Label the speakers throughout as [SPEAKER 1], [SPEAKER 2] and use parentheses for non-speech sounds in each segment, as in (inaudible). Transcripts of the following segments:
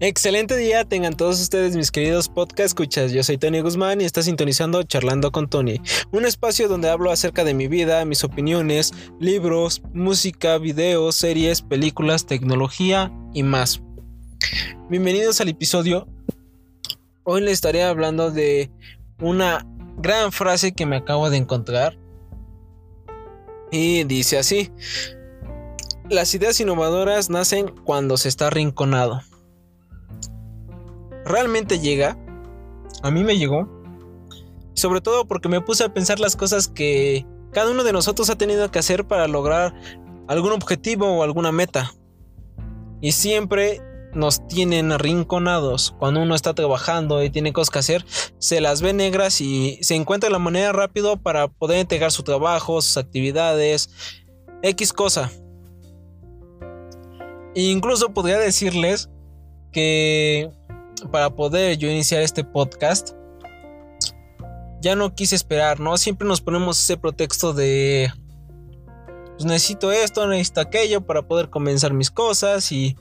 [SPEAKER 1] Excelente día tengan todos ustedes mis queridos podcast escuchas. Yo soy Tony Guzmán y está sintonizando Charlando con Tony, un espacio donde hablo acerca de mi vida, mis opiniones, libros, música, videos, series, películas, tecnología y más. Bienvenidos al episodio. Hoy les estaré hablando de una gran frase que me acabo de encontrar. Y dice así: Las ideas innovadoras nacen cuando se está arrinconado realmente llega. A mí me llegó. Sobre todo porque me puse a pensar las cosas que cada uno de nosotros ha tenido que hacer para lograr algún objetivo o alguna meta. Y siempre nos tienen arrinconados. Cuando uno está trabajando y tiene cosas que hacer, se las ve negras y se encuentra la manera rápido para poder entregar su trabajo, sus actividades, X cosa. E incluso podría decirles que para poder yo iniciar este podcast, ya no quise esperar, ¿no? Siempre nos ponemos ese pretexto de, pues necesito esto, necesito aquello para poder comenzar mis cosas y,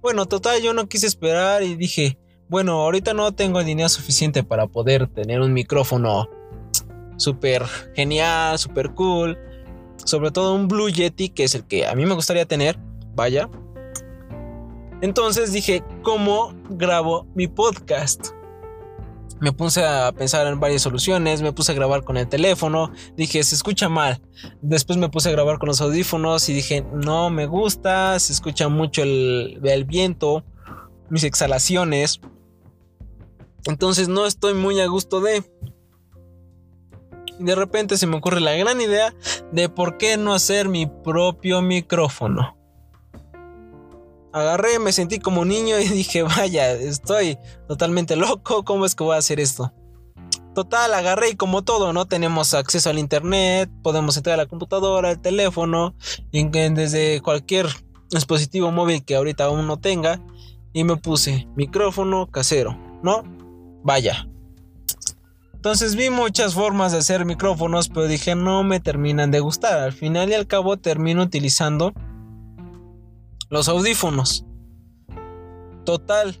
[SPEAKER 1] bueno, total, yo no quise esperar y dije, bueno, ahorita no tengo dinero suficiente para poder tener un micrófono súper genial, súper cool, sobre todo un Blue Yeti, que es el que a mí me gustaría tener, vaya. Entonces dije, ¿cómo grabo mi podcast? Me puse a pensar en varias soluciones, me puse a grabar con el teléfono, dije, se escucha mal. Después me puse a grabar con los audífonos y dije, no me gusta, se escucha mucho el, viento, mis exhalaciones. Entonces no estoy muy a gusto de... De repente se me ocurre la gran idea de por qué no hacer mi propio micrófono agarré, me sentí como niño y (laughs) dije, vaya, estoy totalmente loco, ¿cómo es que voy a hacer esto? Total, agarré y como todo, ¿no? Tenemos acceso al internet, podemos entrar a la computadora, al teléfono, desde cualquier dispositivo móvil que ahorita aún no tenga, y me puse micrófono casero, ¿no? Vaya. Entonces vi muchas formas de hacer micrófonos, pero dije no me terminan de gustar. Al final y al cabo termino utilizando los audífonos. Total,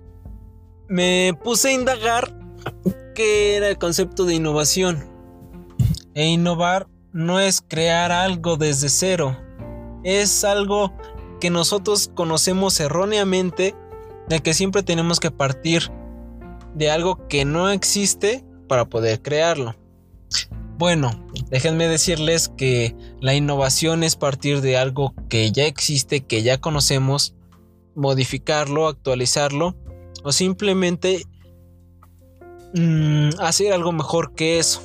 [SPEAKER 1] me puse a indagar qué era el concepto de innovación. E innovar no es crear algo desde cero, es algo que nosotros conocemos erróneamente de que siempre tenemos que partir de algo que no existe para poder crearlo. Bueno, déjenme decirles que la innovación es partir de algo que ya existe, que ya conocemos, modificarlo, actualizarlo o simplemente mm, hacer algo mejor que eso.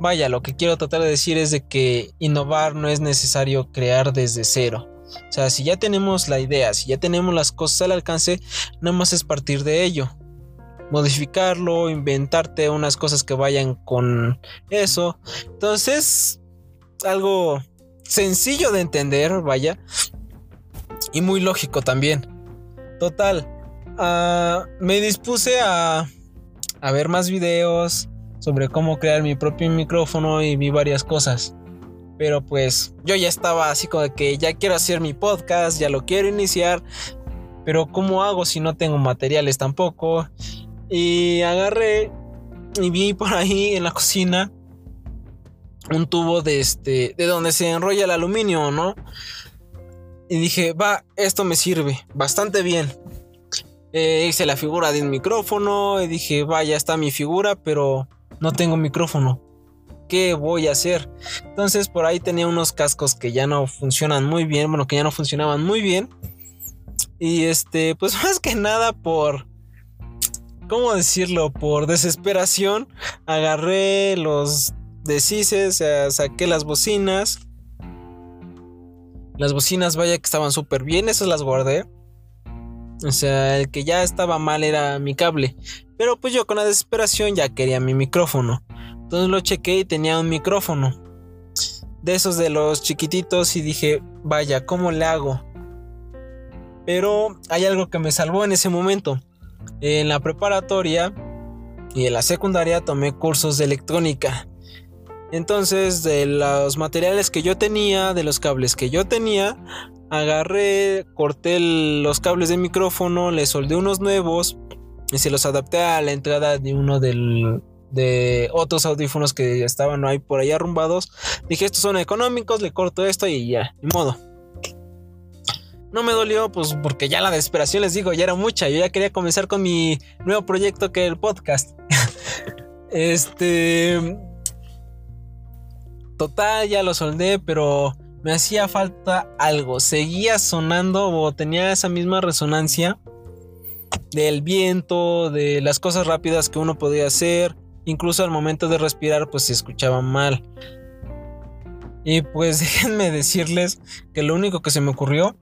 [SPEAKER 1] Vaya, lo que quiero tratar de decir es de que innovar no es necesario crear desde cero. O sea, si ya tenemos la idea, si ya tenemos las cosas al alcance, nada más es partir de ello modificarlo, inventarte unas cosas que vayan con eso. Entonces, algo sencillo de entender, vaya, y muy lógico también. Total, uh, me dispuse a, a ver más videos sobre cómo crear mi propio micrófono y vi varias cosas. Pero pues yo ya estaba así como de que ya quiero hacer mi podcast, ya lo quiero iniciar. Pero ¿cómo hago si no tengo materiales tampoco? Y agarré y vi por ahí en la cocina un tubo de este, de donde se enrolla el aluminio, ¿no? Y dije, va, esto me sirve bastante bien. Eh, hice la figura de un micrófono y dije, va, ya está mi figura, pero no tengo micrófono. ¿Qué voy a hacer? Entonces por ahí tenía unos cascos que ya no funcionan muy bien, bueno, que ya no funcionaban muy bien. Y este, pues (laughs) más que nada por ¿cómo decirlo? Por desesperación, agarré los deshices, saqué las bocinas. Las bocinas, vaya que estaban súper bien, esas las guardé. O sea, el que ya estaba mal era mi cable. Pero pues yo con la desesperación ya quería mi micrófono. Entonces lo chequé y tenía un micrófono. De esos de los chiquititos y dije, vaya, ¿cómo le hago? Pero hay algo que me salvó en ese momento. En la preparatoria y en la secundaria tomé cursos de electrónica. Entonces, de los materiales que yo tenía, de los cables que yo tenía, agarré, corté los cables de micrófono, le soldé unos nuevos y se los adapté a la entrada de uno de otros audífonos que estaban ahí por ahí arrumbados. Dije, estos son económicos, le corto esto y ya, ni modo. No me dolió, pues porque ya la desesperación, les digo, ya era mucha. Yo ya quería comenzar con mi nuevo proyecto que es el podcast. (laughs) este. Total, ya lo soldé, pero me hacía falta algo. Seguía sonando o tenía esa misma resonancia del viento, de las cosas rápidas que uno podía hacer. Incluso al momento de respirar, pues se escuchaba mal. Y pues (laughs) déjenme decirles que lo único que se me ocurrió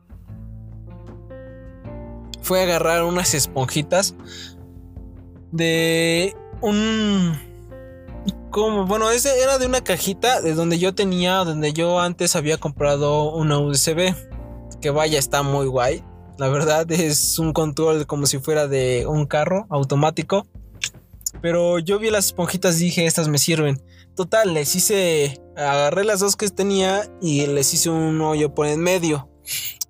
[SPEAKER 1] fue agarrar unas esponjitas de un como bueno ese era de una cajita de donde yo tenía donde yo antes había comprado una USB que vaya está muy guay. La verdad es un control como si fuera de un carro automático. Pero yo vi las esponjitas y dije estas me sirven total les hice agarré las dos que tenía y les hice un hoyo por en medio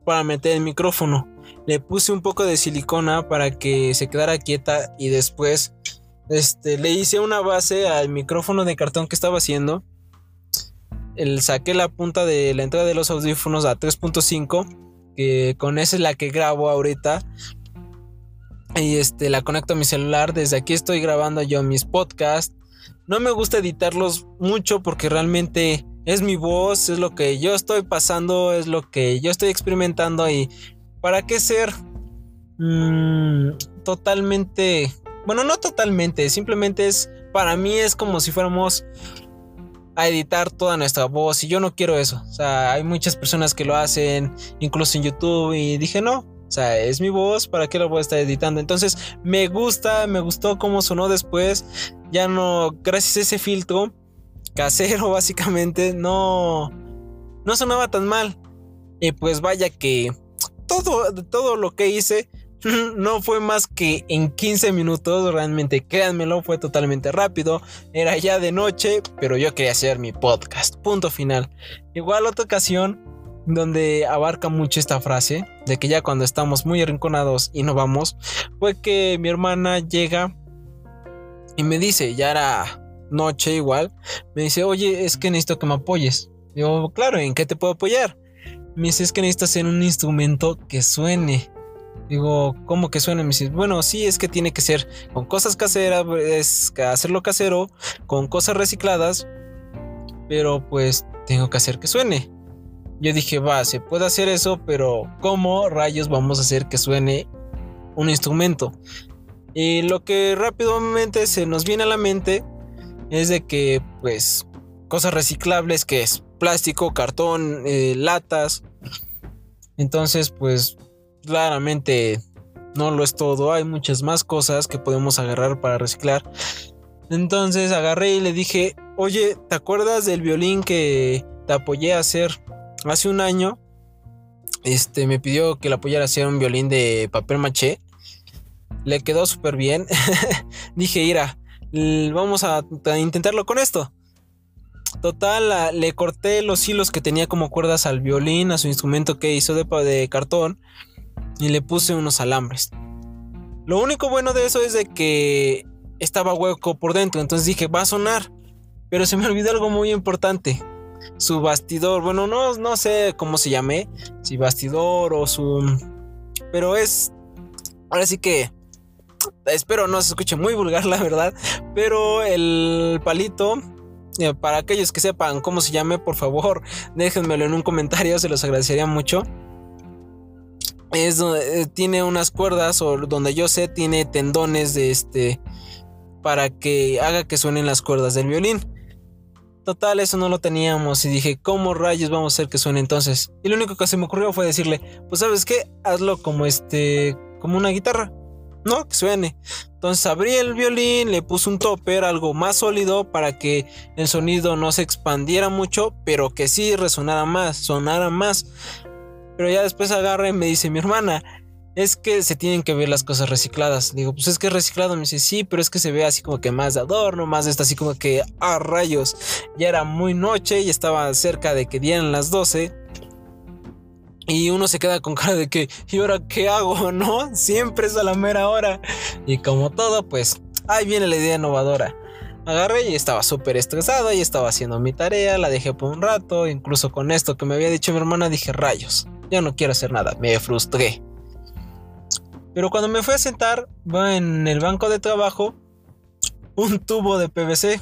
[SPEAKER 1] para meter el micrófono le puse un poco de silicona para que se quedara quieta y después este, le hice una base al micrófono de cartón que estaba haciendo. El, saqué la punta de la entrada de los audífonos a 3.5, que con esa es la que grabo ahorita. Y este, la conecto a mi celular. Desde aquí estoy grabando yo mis podcasts. No me gusta editarlos mucho porque realmente es mi voz, es lo que yo estoy pasando, es lo que yo estoy experimentando y ¿Para qué ser mm, totalmente... Bueno, no totalmente, simplemente es... Para mí es como si fuéramos a editar toda nuestra voz y yo no quiero eso. O sea, hay muchas personas que lo hacen, incluso en YouTube, y dije, no, o sea, es mi voz, ¿para qué lo voy a estar editando? Entonces, me gusta, me gustó cómo sonó después. Ya no, gracias a ese filtro casero, (laughs) básicamente, no, no sonaba tan mal. Y pues vaya que todo, lo que hice (laughs) no fue más que en 15 minutos, realmente créanmelo, fue totalmente rápido. Era ya de noche, pero yo quería hacer mi podcast. Punto final. Igual otra ocasión donde abarca mucho esta frase de que ya cuando estamos muy arrinconados y no vamos, fue que mi hermana llega y me dice, ya era noche igual, me dice, oye, es que necesito que me apoyes. Yo, claro, ¿en qué te puedo apoyar? Me dice, es que necesitas hacer un instrumento que suene. Digo, ¿cómo que suene? Me dice, bueno, sí, es que tiene que ser con cosas caseras, es hacerlo casero, con cosas recicladas, pero pues tengo que hacer que suene. Yo dije, va, se puede hacer eso, pero ¿cómo rayos vamos a hacer que suene un instrumento? Y lo que rápidamente se nos viene a la mente es de que, pues, cosas reciclables, que es plástico, cartón, eh, latas, entonces, pues claramente no lo es todo, hay muchas más cosas que podemos agarrar para reciclar. Entonces agarré y le dije, oye, ¿te acuerdas del violín que te apoyé a hacer hace un año? Este me pidió que le apoyara a hacer un violín de papel maché. Le quedó súper bien. (laughs) dije, ira, vamos a intentarlo con esto. Total, le corté los hilos que tenía como cuerdas al violín, a su instrumento que hizo de, cartón, y le puse unos alambres. Lo único bueno de eso es de que estaba hueco por dentro, entonces dije, va a sonar. Pero se me (laughs) olvidó algo muy importante. Su bastidor, bueno, no, no sé cómo se llame, si bastidor o su... Pero es... Ahora sí que... Espero no se escuche muy vulgar, la verdad. Pero el palito para aquellos que sepan cómo se llame, por favor, (laughs) déjenmelo en un comentario, se los agradecería mucho. Es eh, tiene unas cuerdas o donde yo sé tiene tendones de este para que haga que suenen las cuerdas del violín. Total, eso no lo teníamos y dije, ¿cómo rayos vamos a hacer que suene entonces? Y lo único que se me ocurrió fue decirle, pues sabes qué, hazlo como este, como una guitarra. No, que suene. Entonces abrí el violín, le puse un topper, algo más sólido para que el sonido no se expandiera mucho, pero que sí resonara más, sonara más. Pero ya después agarra y me dice mi hermana, es que se tienen que ver las cosas recicladas. Digo, pues es que es reciclado. Me dice, sí, pero es que se ve así como que más de adorno, más de esto, así como que, ah, rayos. Ya era muy noche y estaba cerca de que dieran las 12. Y uno se queda con cara de que, ¿y ahora qué hago? (laughs) ¿No? Siempre es a la mera hora. Y como todo, pues ahí viene la idea innovadora. Agarré y estaba súper estresado y estaba haciendo mi tarea, la dejé por un rato, incluso con esto que me había dicho mi hermana dije, rayos, ya no quiero hacer nada, me frustré. Pero cuando me fui a sentar, en el banco de trabajo un tubo de PVC.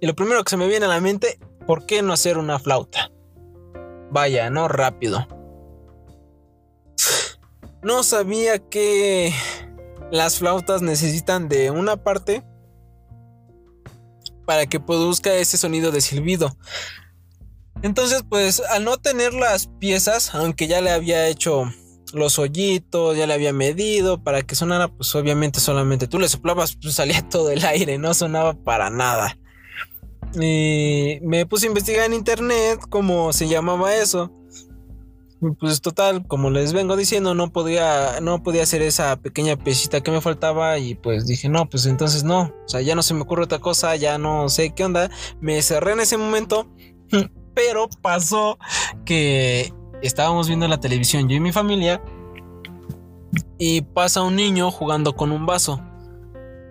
[SPEAKER 1] Y lo primero que se me viene a la mente, ¿por qué no hacer una flauta? Vaya, no rápido. No sabía que las flautas necesitan de una parte para que produzca ese sonido de silbido. Entonces, pues al no tener las piezas, aunque ya le había hecho los hoyitos, ya le había medido para que sonara, pues obviamente solamente tú le soplabas, pues salía (laughs) todo el aire, no sonaba para nada. Y me puse a investigar en internet cómo se llamaba eso. Pues total, como les vengo diciendo, no podía, no podía hacer esa pequeña piecita que me faltaba y pues dije, no, pues entonces no, o sea, ya no se me ocurre otra cosa, ya no sé qué onda. Me cerré en ese momento, (laughs) pero pasó que estábamos viendo la televisión yo y mi familia y pasa un niño jugando con un vaso.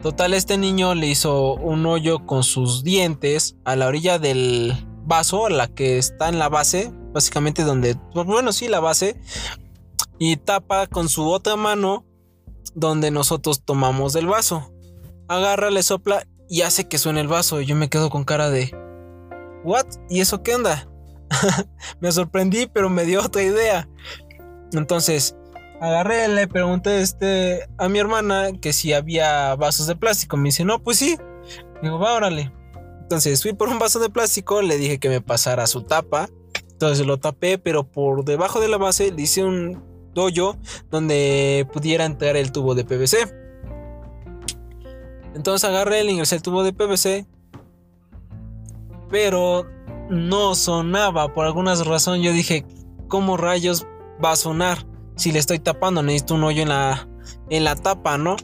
[SPEAKER 1] Total, este niño le hizo un hoyo con sus dientes a la orilla del vaso, la que está en la base, básicamente donde, bueno, sí, la base, y tapa con su otra mano donde nosotros tomamos del vaso. Agarra, le sopla y hace que suene el vaso. Y yo me quedo con cara de, ¿what? ¿Y eso qué onda? (laughs) me sorprendí, pero me dio otra idea. Entonces, agarré, le pregunté este, a mi hermana que si había vasos de plástico. Me dice, no, pues sí. Digo, va, órale. Entonces fui por un vaso de plástico, le dije que me pasara su tapa. Entonces lo tapé, pero por debajo de la base le hice un hoyo donde pudiera entrar el tubo de PVC. Entonces agarré, le ingresé el tubo de PVC. Pero no sonaba. Por alguna razón yo dije, ¿cómo rayos va a sonar? Si le estoy tapando, necesito un hoyo en la, en la tapa, ¿no?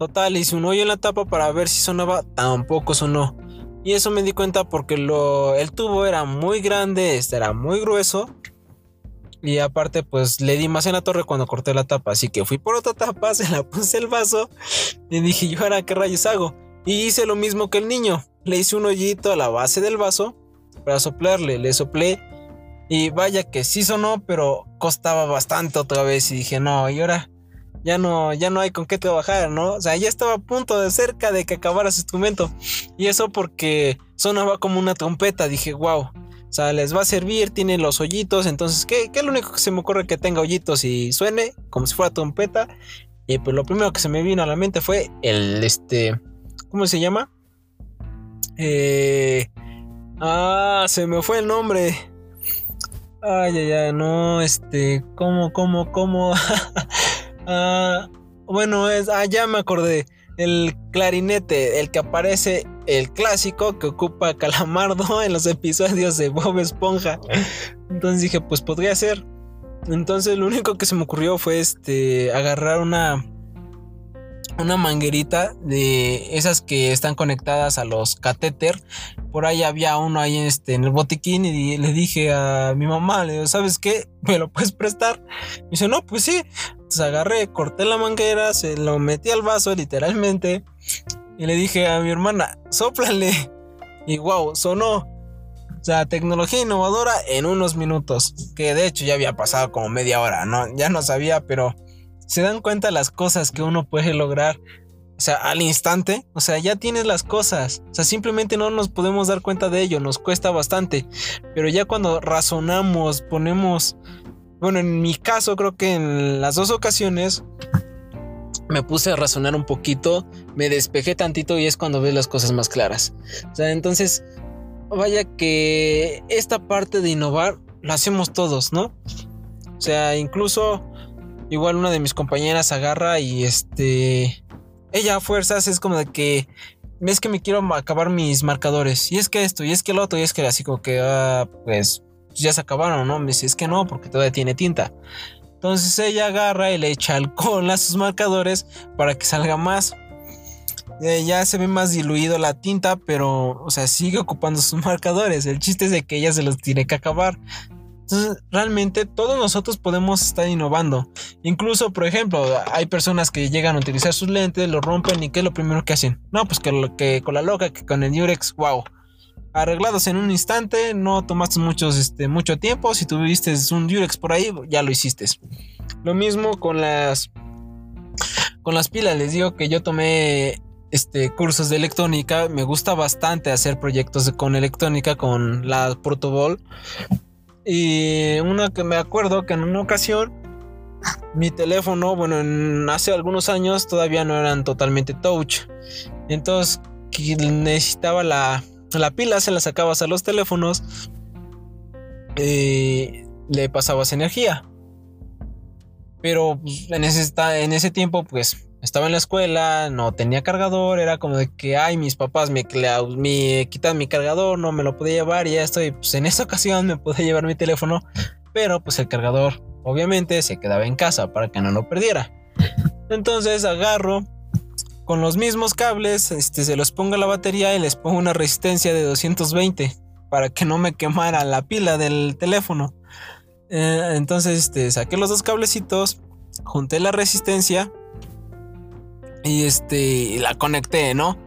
[SPEAKER 1] Total, hice un hoyo en la tapa para ver si sonaba. Tampoco sonó. Y eso me di cuenta porque lo, el tubo era muy grande, este era muy grueso. Y aparte, pues le di más en la torre cuando corté la tapa. Así que fui por otra tapa, (laughs) se la puse el vaso. Y dije, ¿yo ahora qué rayos hago? Y hice lo mismo que el niño. Le hice un hoyito a la base del vaso para soplarle. Le soplé y vaya que sí sonó, pero costaba bastante otra vez y dije, no, y ahora ya no, ya no hay con qué trabajar, ¿no? O sea, ya estaba a punto de cerca de que acabara su instrumento. Y eso porque sonaba como una trompeta. Dije, wow. O sea, les va a servir, tiene los hoyitos. Entonces, ¿qué, ¿qué, es lo único que se me ocurre que tenga hoyitos y suene como si fuera trompeta? Y pues lo primero que se me vino a la mente fue el, este, ¿cómo se llama? Eh, Ah, se me fue el nombre. Ay, ay, ay, no, este, ¿cómo, cómo, cómo? (laughs) ah, bueno, es, ah, ya me acordé. El clarinete, el que aparece, el clásico que ocupa Calamardo (laughs) en los episodios de Bob Esponja. Entonces dije, pues podría ser. Entonces lo único que se me ocurrió fue este, agarrar una, una manguerita de esas que están conectadas a los catéter. Por ahí había uno ahí este, en el botiquín y le dije a mi mamá, le digo, ¿sabes qué? ¿Me lo puedes prestar? Me dice, no, pues sí. Entonces agarré, corté la manguera, se lo metí al vaso literalmente y le dije a mi hermana, sóplale. Y wow, sonó. O sea, tecnología innovadora en unos minutos. Que de hecho ya había pasado como media hora, ¿no? Ya no sabía, pero se dan cuenta las cosas que uno puede lograr. O sea, al instante, o sea, ya tienes las cosas. O sea, simplemente no nos podemos dar cuenta de ello, nos cuesta bastante. Pero ya cuando razonamos, ponemos, bueno, en mi caso creo que en las dos ocasiones me puse a razonar un poquito, me despejé tantito y es cuando ves las cosas más claras. O sea, entonces, vaya que esta parte de innovar lo hacemos todos, ¿no? O sea, incluso igual una de mis compañeras agarra y este... Ella a fuerzas es como de que... Es que me quiero acabar mis marcadores. Y es que esto, y es que lo otro, y es que así como que... Ah, pues ya se acabaron, ¿no? Me dice, es que no, porque todavía tiene tinta. Entonces ella agarra y le echa alcohol a sus marcadores para que salga más. Eh, ya se ve más diluido la tinta, pero, o sea, sigue ocupando sus marcadores. El chiste es de que ella se los tiene que acabar. Entonces, realmente todos nosotros podemos estar innovando. Incluso, por ejemplo, hay personas que llegan a utilizar sus lentes, lo rompen y ¿qué es lo primero que hacen? No, pues que, que con la loca, que con el Durex, wow. Arreglados en un instante, no tomaste muchos, este, mucho tiempo. Si tuviste un Durex por ahí, ya lo hiciste. Lo mismo con las con las pilas. Les digo que yo tomé este, cursos de electrónica. Me gusta bastante hacer proyectos con electrónica, con la Protobol. Y una que me acuerdo que en una ocasión mi teléfono, bueno, hace algunos años todavía no eran totalmente touch. Entonces necesitaba la, la pila, se la sacabas a los teléfonos y le pasabas energía. Pero pues, en, ese, en ese tiempo, pues estaba en la escuela, no tenía cargador, era como de que, ay, mis papás me, quitan mi cargador, no me lo podía llevar y ya estoy, pues en esa (laughs) ocasión me pude llevar mi teléfono, pero pues el cargador obviamente se quedaba en casa para que no lo perdiera. Entonces agarro con los mismos cables, este, se los pongo a la batería y les pongo una resistencia de 220 para que no me quemara la pila del teléfono. Eh, entonces este, saqué los dos cablecitos, junté la resistencia y este, la conecté, ¿no?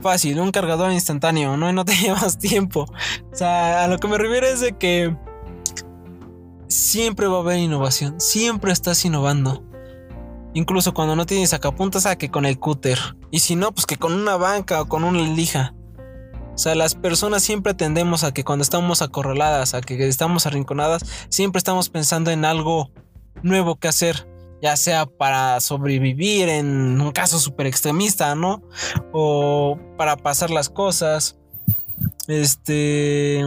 [SPEAKER 1] Fácil, un cargador instantáneo, ¿no? no (laughs) te llevas tiempo. O sea, a lo que me refiero es de que siempre va a haber innovación, siempre estás innovando. Incluso cuando no tienes sacapuntas, a que con el cúter. Y si no, pues que con una banca o con una lija. O sea, las personas siempre tendemos a que cuando estamos acorraladas, a que estamos arrinconadas, siempre estamos pensando en algo nuevo que hacer ya sea para sobrevivir en un caso súper extremista, ¿no? O para pasar las cosas. Este,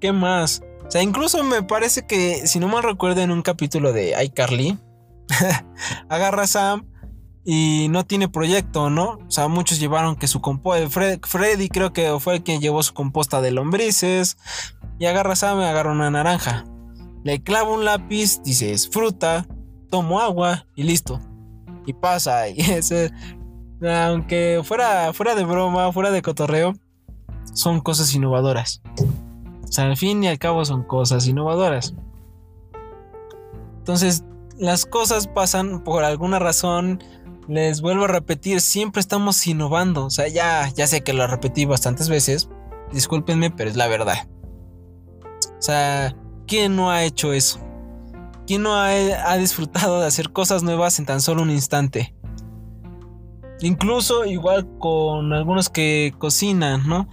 [SPEAKER 1] ¿qué más? O sea, incluso me parece que, si no mal recuerdo, en un capítulo de iCarly, (laughs) agarra Sam y no tiene proyecto, ¿no? O sea, muchos llevaron que su composta, Freddy creo que fue el quien llevó su composta de lombrices, y agarra Sam y agarra una naranja. Le clava un lápiz, dice, es fruta, tomo agua y listo. Y pasa. (laughs) Y ese, aunque fuera, fuera de broma, fuera de cotorreo, son cosas innovadoras. O sea, al fin y al cabo son cosas innovadoras. Entonces, las cosas pasan por alguna razón. Les vuelvo a repetir, siempre estamos innovando. O sea, ya, ya sé que lo repetí bastantes veces. Discúlpenme, pero es la verdad. O sea, ¿quién no ha hecho eso? ¿Quién no ha, disfrutado de hacer cosas nuevas en tan solo un instante? Incluso igual con algunos que cocinan, ¿no?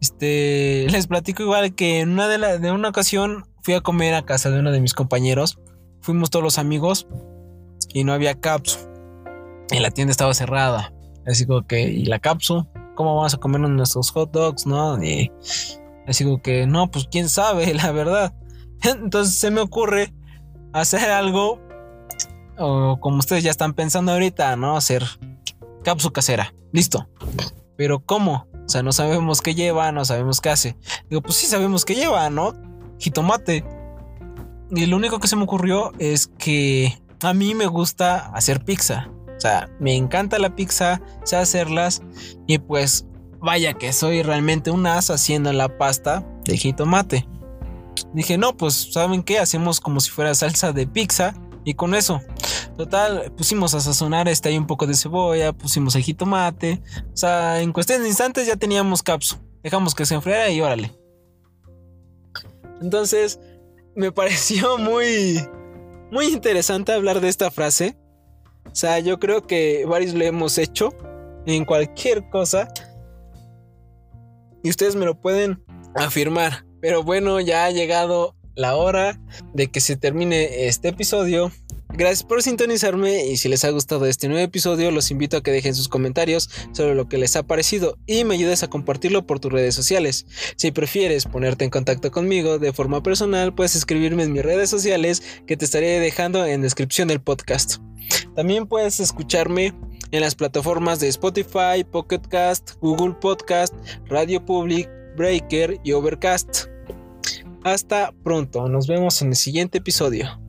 [SPEAKER 1] Este, (laughs) les platico igual que en una de, de una ocasión fui a comer a casa de uno de mis compañeros. Fuimos todos los amigos y no había capsu. Y la tienda estaba cerrada. Así como que, ¿y la capsu? ¿Cómo vamos a comer nuestros hot dogs, no? Y así como que, no, pues quién sabe, (laughs) la verdad. (laughs) Entonces se me ocurre hacer algo, o como ustedes ya están pensando ahorita, ¿no? Hacer cápsula casera. Listo. Pero ¿cómo? O sea, no sabemos qué lleva, no sabemos qué hace. Digo, pues sí sabemos qué lleva, ¿no? Jitomate. Y lo único que se me ocurrió es que a mí me gusta hacer pizza. O sea, me encanta la pizza, sé hacerlas. Y pues, vaya que soy realmente un as haciendo la pasta de jitomate. Dije, no, pues, ¿saben qué? Hacemos como si fuera salsa de pizza y con eso. Total, pusimos a sazonar este ahí un poco de cebolla, pusimos el jitomate. O sea, en cuestión de instantes ya teníamos capsu. Dejamos que se enfriara y órale. Entonces, me (laughs) pareció muy, muy interesante hablar de esta frase. O sea, yo creo que varios lo hemos hecho en cualquier cosa. Y ustedes me lo pueden afirmar. Pero bueno, ya ha llegado la hora de que se termine este episodio. Gracias por sintonizarme y si les ha gustado este nuevo episodio los invito a que dejen sus comentarios sobre lo que les ha parecido y me ayudes a compartirlo por tus redes sociales. Si prefieres ponerte en contacto conmigo de forma personal puedes escribirme en mis redes sociales que te estaré dejando en descripción del podcast. También puedes escucharme en las plataformas de Spotify, Pocket Cast, Google Podcast, Radio Public, Breaker y Overcast. Hasta pronto, nos vemos en el siguiente episodio.